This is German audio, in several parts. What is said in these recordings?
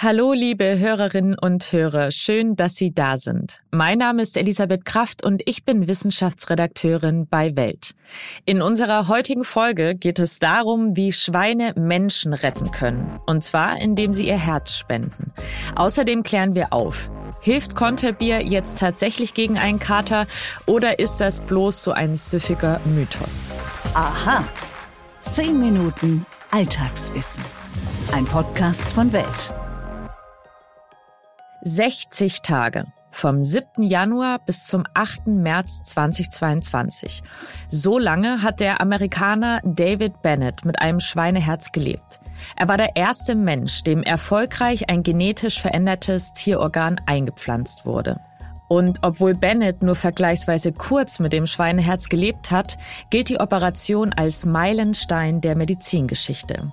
Hallo, liebe Hörerinnen und Hörer, schön, dass Sie da sind. Mein Name ist Elisabeth Kraft und ich bin Wissenschaftsredakteurin bei Welt. In unserer heutigen Folge geht es darum, wie Schweine Menschen retten können. Und zwar, indem sie ihr Herz spenden. Außerdem klären wir auf, Hilft Konterbier jetzt tatsächlich gegen einen Kater oder ist das bloß so ein süffiger Mythos? Aha. Zehn Minuten Alltagswissen. Ein Podcast von Welt. 60 Tage. Vom 7. Januar bis zum 8. März 2022. So lange hat der Amerikaner David Bennett mit einem Schweineherz gelebt. Er war der erste Mensch, dem erfolgreich ein genetisch verändertes Tierorgan eingepflanzt wurde. Und obwohl Bennett nur vergleichsweise kurz mit dem Schweineherz gelebt hat, gilt die Operation als Meilenstein der Medizingeschichte.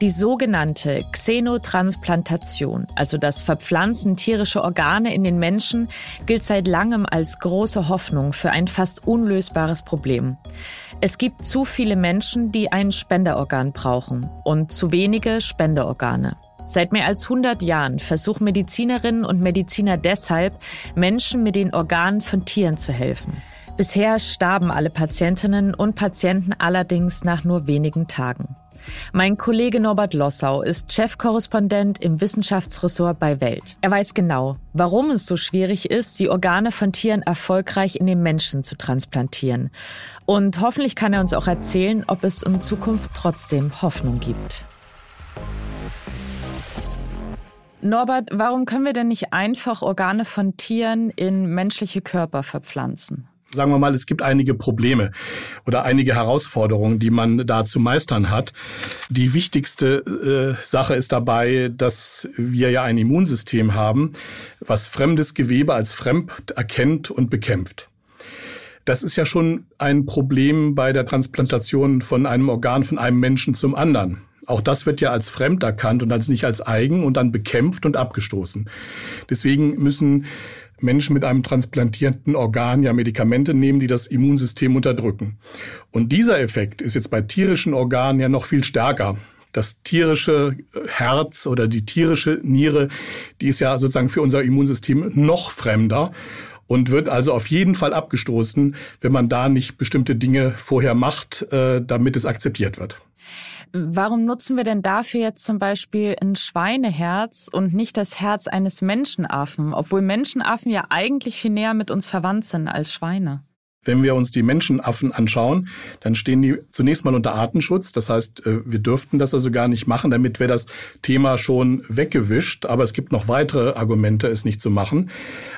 Die sogenannte Xenotransplantation, also das Verpflanzen tierischer Organe in den Menschen, gilt seit langem als große Hoffnung für ein fast unlösbares Problem. Es gibt zu viele Menschen, die ein Spenderorgan brauchen und zu wenige Spenderorgane. Seit mehr als 100 Jahren versuchen Medizinerinnen und Mediziner deshalb, Menschen mit den Organen von Tieren zu helfen. Bisher starben alle Patientinnen und Patienten allerdings nach nur wenigen Tagen. Mein Kollege Norbert Lossau ist Chefkorrespondent im Wissenschaftsressort bei Welt. Er weiß genau, warum es so schwierig ist, die Organe von Tieren erfolgreich in den Menschen zu transplantieren. Und hoffentlich kann er uns auch erzählen, ob es in Zukunft trotzdem Hoffnung gibt. Norbert, warum können wir denn nicht einfach Organe von Tieren in menschliche Körper verpflanzen? Sagen wir mal, es gibt einige Probleme oder einige Herausforderungen, die man da zu meistern hat. Die wichtigste äh, Sache ist dabei, dass wir ja ein Immunsystem haben, was fremdes Gewebe als fremd erkennt und bekämpft. Das ist ja schon ein Problem bei der Transplantation von einem Organ von einem Menschen zum anderen. Auch das wird ja als fremd erkannt und als nicht als eigen und dann bekämpft und abgestoßen. Deswegen müssen Menschen mit einem transplantierten Organ ja Medikamente nehmen, die das Immunsystem unterdrücken. Und dieser Effekt ist jetzt bei tierischen Organen ja noch viel stärker. Das tierische Herz oder die tierische Niere, die ist ja sozusagen für unser Immunsystem noch fremder und wird also auf jeden Fall abgestoßen, wenn man da nicht bestimmte Dinge vorher macht, äh, damit es akzeptiert wird. Warum nutzen wir denn dafür jetzt zum Beispiel ein Schweineherz und nicht das Herz eines Menschenaffen, obwohl Menschenaffen ja eigentlich viel näher mit uns verwandt sind als Schweine? Wenn wir uns die Menschenaffen anschauen, dann stehen die zunächst mal unter Artenschutz. Das heißt, äh, wir dürften das also gar nicht machen. Damit wäre das Thema schon weggewischt. Aber es gibt noch weitere Argumente, es nicht zu machen.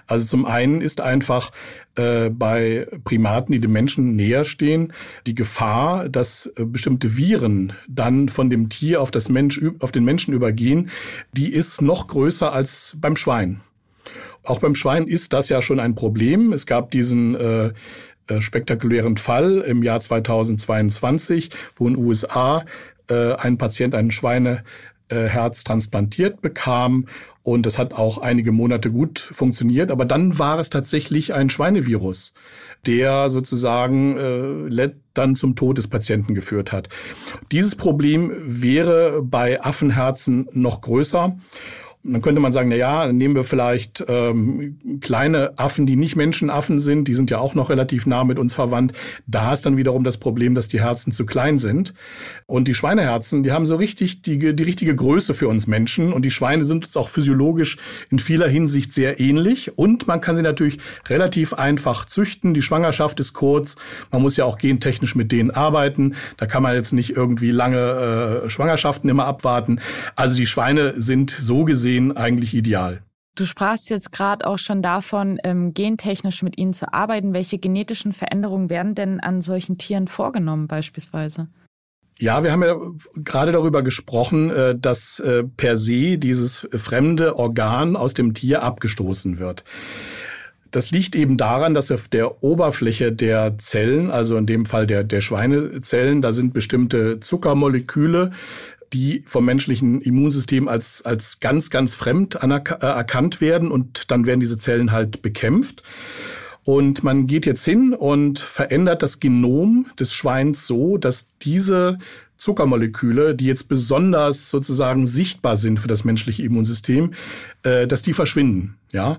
Also zum einen ist einfach äh, bei Primaten, die dem Menschen näher stehen, die Gefahr, dass äh, bestimmte Viren dann von dem Tier auf, das Mensch, auf den Menschen übergehen, die ist noch größer als beim Schwein. Auch beim Schwein ist das ja schon ein Problem. Es gab diesen äh, spektakulären Fall im Jahr 2022, wo in den USA äh, ein Patient ein Schweineherz transplantiert bekam und das hat auch einige Monate gut funktioniert. Aber dann war es tatsächlich ein Schweinevirus, der sozusagen äh, dann zum Tod des Patienten geführt hat. Dieses Problem wäre bei Affenherzen noch größer. Dann könnte man sagen, na ja, nehmen wir vielleicht ähm, kleine Affen, die nicht Menschenaffen sind, die sind ja auch noch relativ nah mit uns verwandt. Da ist dann wiederum das Problem, dass die Herzen zu klein sind. Und die Schweineherzen, die haben so richtig die, die richtige Größe für uns Menschen. Und die Schweine sind uns auch physiologisch in vieler Hinsicht sehr ähnlich. Und man kann sie natürlich relativ einfach züchten. Die Schwangerschaft ist kurz. Man muss ja auch gentechnisch mit denen arbeiten. Da kann man jetzt nicht irgendwie lange äh, Schwangerschaften immer abwarten. Also die Schweine sind so gesehen gesehen eigentlich ideal. Du sprachst jetzt gerade auch schon davon, ähm, gentechnisch mit ihnen zu arbeiten. Welche genetischen Veränderungen werden denn an solchen Tieren vorgenommen beispielsweise? Ja, wir haben ja gerade darüber gesprochen, äh, dass äh, per se dieses fremde Organ aus dem Tier abgestoßen wird. Das liegt eben daran, dass auf der Oberfläche der Zellen, also in dem Fall der, der Schweinezellen, da sind bestimmte Zuckermoleküle, die vom menschlichen Immunsystem als, als ganz, ganz fremd äh, erkannt werden und dann werden diese Zellen halt bekämpft. Und man geht jetzt hin und verändert das Genom des Schweins so, dass diese Zuckermoleküle, die jetzt besonders sozusagen sichtbar sind für das menschliche Immunsystem, äh, dass die verschwinden. Ja,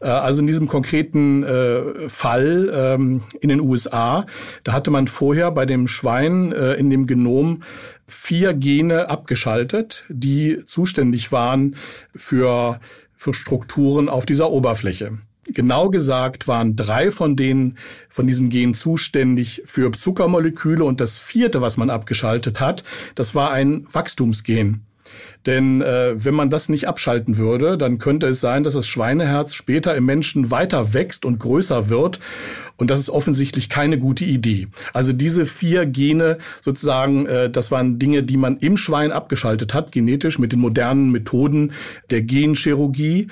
äh, also in diesem konkreten äh, Fall ähm, in den USA, da hatte man vorher bei dem Schwein äh, in dem Genom vier Gene abgeschaltet, die zuständig waren für für Strukturen auf dieser Oberfläche. Genau gesagt waren drei von denen, von diesen Genen zuständig für Zuckermoleküle und das vierte, was man abgeschaltet hat, das war ein Wachstumsgen. Denn äh, wenn man das nicht abschalten würde, dann könnte es sein, dass das Schweineherz später im Menschen weiter wächst und größer wird. Und das ist offensichtlich keine gute Idee. Also diese vier Gene sozusagen, äh, das waren Dinge, die man im Schwein abgeschaltet hat, genetisch mit den modernen Methoden der Genchirurgie.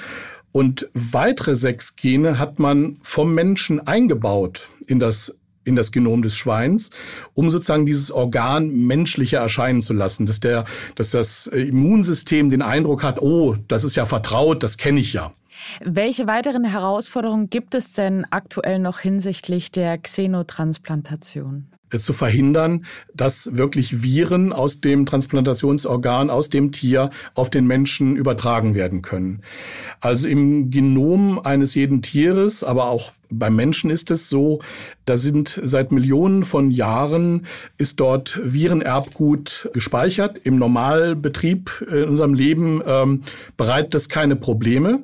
Und weitere sechs Gene hat man vom Menschen eingebaut in das in das Genom des Schweins, um sozusagen dieses Organ menschlicher erscheinen zu lassen, dass der, dass das Immunsystem den Eindruck hat, oh, das ist ja vertraut, das kenne ich ja. Welche weiteren Herausforderungen gibt es denn aktuell noch hinsichtlich der Xenotransplantation? Zu verhindern, dass wirklich Viren aus dem Transplantationsorgan, aus dem Tier auf den Menschen übertragen werden können. Also im Genom eines jeden Tieres, aber auch beim Menschen ist es so, da sind seit Millionen von Jahren ist dort Virenerbgut gespeichert. Im Normalbetrieb in unserem Leben ähm, bereitet das keine Probleme.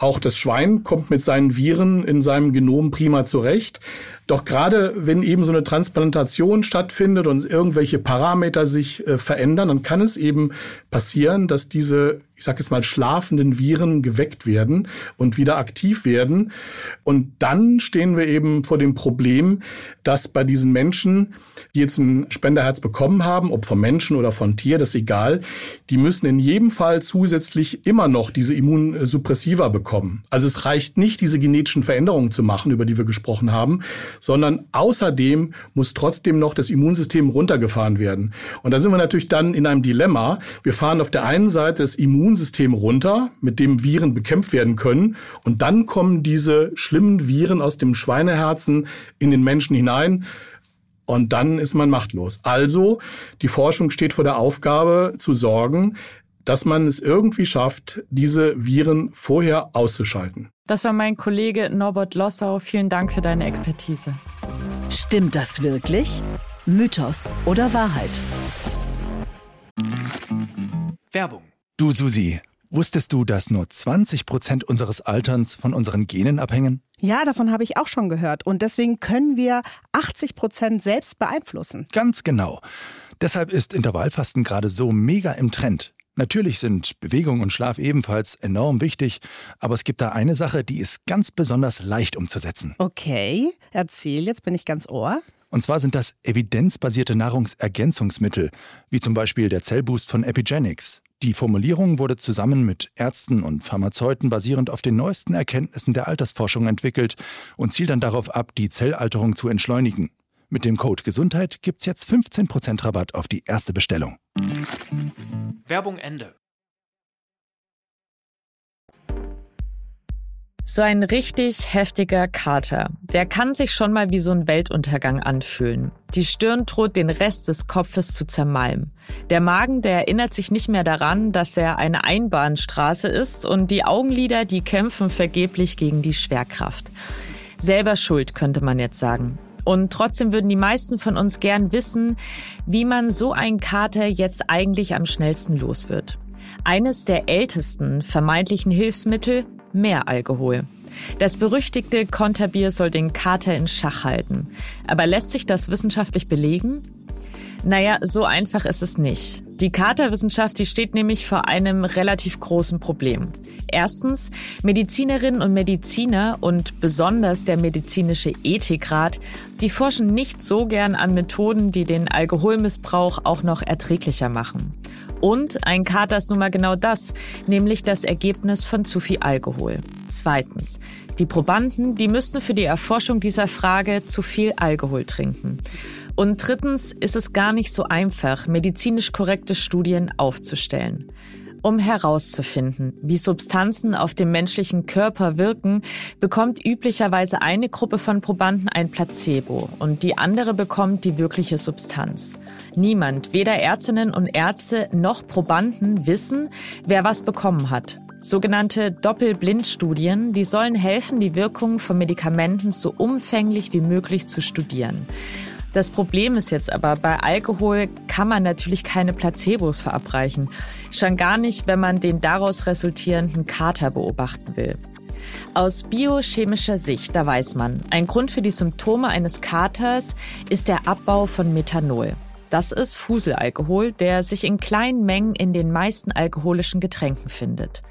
Auch das Schwein kommt mit seinen Viren in seinem Genom prima zurecht. Doch gerade wenn eben so eine Transplantation stattfindet und irgendwelche Parameter sich äh, verändern, dann kann es eben passieren, dass diese, ich sage jetzt mal, schlafenden Viren geweckt werden und wieder aktiv werden. Und dann stehen wir eben vor dem Problem, dass bei diesen Menschen, die jetzt ein Spenderherz bekommen haben, ob vom Menschen oder von Tier, das ist egal, die müssen in jedem Fall zusätzlich immer noch diese Immunsuppressiva bekommen. Also es reicht nicht, diese genetischen Veränderungen zu machen, über die wir gesprochen haben, sondern außerdem muss trotzdem noch das Immunsystem runtergefahren werden. Und da sind wir natürlich dann in einem Dilemma. Wir fahren auf der einen Seite das Immunsystem runter, mit dem Viren bekämpft werden können, und dann kommen diese schlimmen Viren aus dem Schweineherzen in den Menschen hinein. Und dann ist man machtlos. Also, die Forschung steht vor der Aufgabe zu sorgen, dass man es irgendwie schafft, diese Viren vorher auszuschalten. Das war mein Kollege Norbert Lossau. Vielen Dank für deine Expertise. Stimmt das wirklich? Mythos oder Wahrheit? Werbung. Du Susi, wusstest du, dass nur 20 Prozent unseres Alterns von unseren Genen abhängen? Ja, davon habe ich auch schon gehört. Und deswegen können wir 80 Prozent selbst beeinflussen. Ganz genau. Deshalb ist Intervallfasten gerade so mega im Trend. Natürlich sind Bewegung und Schlaf ebenfalls enorm wichtig, aber es gibt da eine Sache, die ist ganz besonders leicht umzusetzen. Okay, erzähl, jetzt bin ich ganz ohr. Und zwar sind das evidenzbasierte Nahrungsergänzungsmittel, wie zum Beispiel der Zellboost von Epigenics. Die Formulierung wurde zusammen mit Ärzten und Pharmazeuten basierend auf den neuesten Erkenntnissen der Altersforschung entwickelt und zielt dann darauf ab, die Zellalterung zu entschleunigen. Mit dem Code Gesundheit gibt's jetzt 15% Rabatt auf die erste Bestellung. Werbung Ende. So ein richtig heftiger Kater, der kann sich schon mal wie so ein Weltuntergang anfühlen. Die Stirn droht den Rest des Kopfes zu zermalmen. Der Magen, der erinnert sich nicht mehr daran, dass er eine Einbahnstraße ist und die Augenlider, die kämpfen vergeblich gegen die Schwerkraft. Selber schuld, könnte man jetzt sagen. Und trotzdem würden die meisten von uns gern wissen, wie man so einen Kater jetzt eigentlich am schnellsten los wird. Eines der ältesten vermeintlichen Hilfsmittel, mehr Alkohol. Das berüchtigte Konterbier soll den Kater in Schach halten. Aber lässt sich das wissenschaftlich belegen? Naja, so einfach ist es nicht. Die Katerwissenschaft, die steht nämlich vor einem relativ großen Problem. Erstens, Medizinerinnen und Mediziner und besonders der medizinische Ethikrat, die forschen nicht so gern an Methoden, die den Alkoholmissbrauch auch noch erträglicher machen. Und ein Kater ist nun mal genau das, nämlich das Ergebnis von zu viel Alkohol. Zweitens, die Probanden, die müssten für die Erforschung dieser Frage zu viel Alkohol trinken. Und drittens ist es gar nicht so einfach, medizinisch korrekte Studien aufzustellen. Um herauszufinden, wie Substanzen auf dem menschlichen Körper wirken, bekommt üblicherweise eine Gruppe von Probanden ein Placebo und die andere bekommt die wirkliche Substanz. Niemand, weder Ärztinnen und Ärzte noch Probanden wissen, wer was bekommen hat. Sogenannte Doppelblindstudien, die sollen helfen, die Wirkung von Medikamenten so umfänglich wie möglich zu studieren. Das Problem ist jetzt aber, bei Alkohol kann man natürlich keine Placebos verabreichen. Schon gar nicht, wenn man den daraus resultierenden Kater beobachten will. Aus biochemischer Sicht, da weiß man, ein Grund für die Symptome eines Katers ist der Abbau von Methanol. Das ist Fuselalkohol, der sich in kleinen Mengen in den meisten alkoholischen Getränken findet.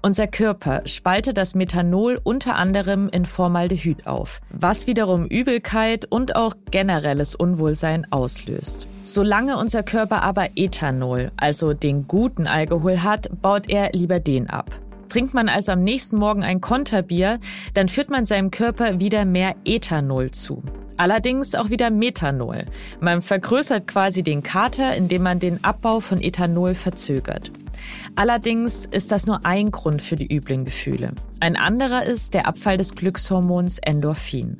Unser Körper spaltet das Methanol unter anderem in Formaldehyd auf, was wiederum Übelkeit und auch generelles Unwohlsein auslöst. Solange unser Körper aber Ethanol, also den guten Alkohol hat, baut er lieber den ab. Trinkt man also am nächsten Morgen ein Konterbier, dann führt man seinem Körper wieder mehr Ethanol zu. Allerdings auch wieder Methanol. Man vergrößert quasi den Kater, indem man den Abbau von Ethanol verzögert. Allerdings ist das nur ein Grund für die üblen Gefühle. Ein anderer ist der Abfall des Glückshormons Endorphin.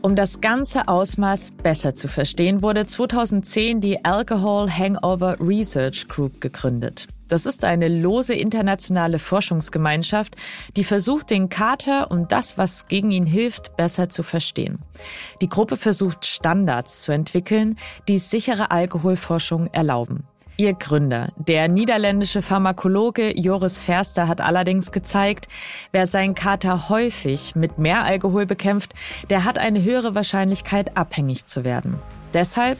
Um das ganze Ausmaß besser zu verstehen, wurde 2010 die Alcohol Hangover Research Group gegründet. Das ist eine lose internationale Forschungsgemeinschaft, die versucht, den Kater und das, was gegen ihn hilft, besser zu verstehen. Die Gruppe versucht, Standards zu entwickeln, die sichere Alkoholforschung erlauben. Ihr Gründer, der niederländische Pharmakologe Joris Ferster, hat allerdings gezeigt, wer seinen Kater häufig mit mehr Alkohol bekämpft, der hat eine höhere Wahrscheinlichkeit, abhängig zu werden. Deshalb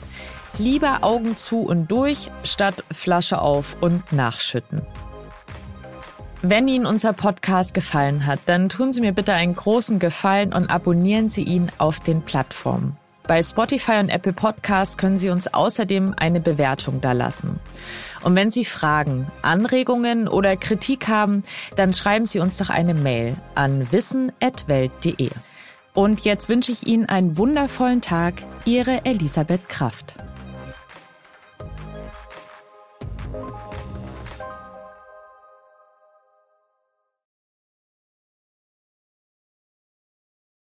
lieber Augen zu und durch, statt Flasche auf und nachschütten. Wenn Ihnen unser Podcast gefallen hat, dann tun Sie mir bitte einen großen Gefallen und abonnieren Sie ihn auf den Plattformen. Bei Spotify und Apple Podcasts können Sie uns außerdem eine Bewertung dalassen. Und wenn Sie Fragen, Anregungen oder Kritik haben, dann schreiben Sie uns doch eine Mail an wissen.welt.de. Und jetzt wünsche ich Ihnen einen wundervollen Tag. Ihre Elisabeth Kraft.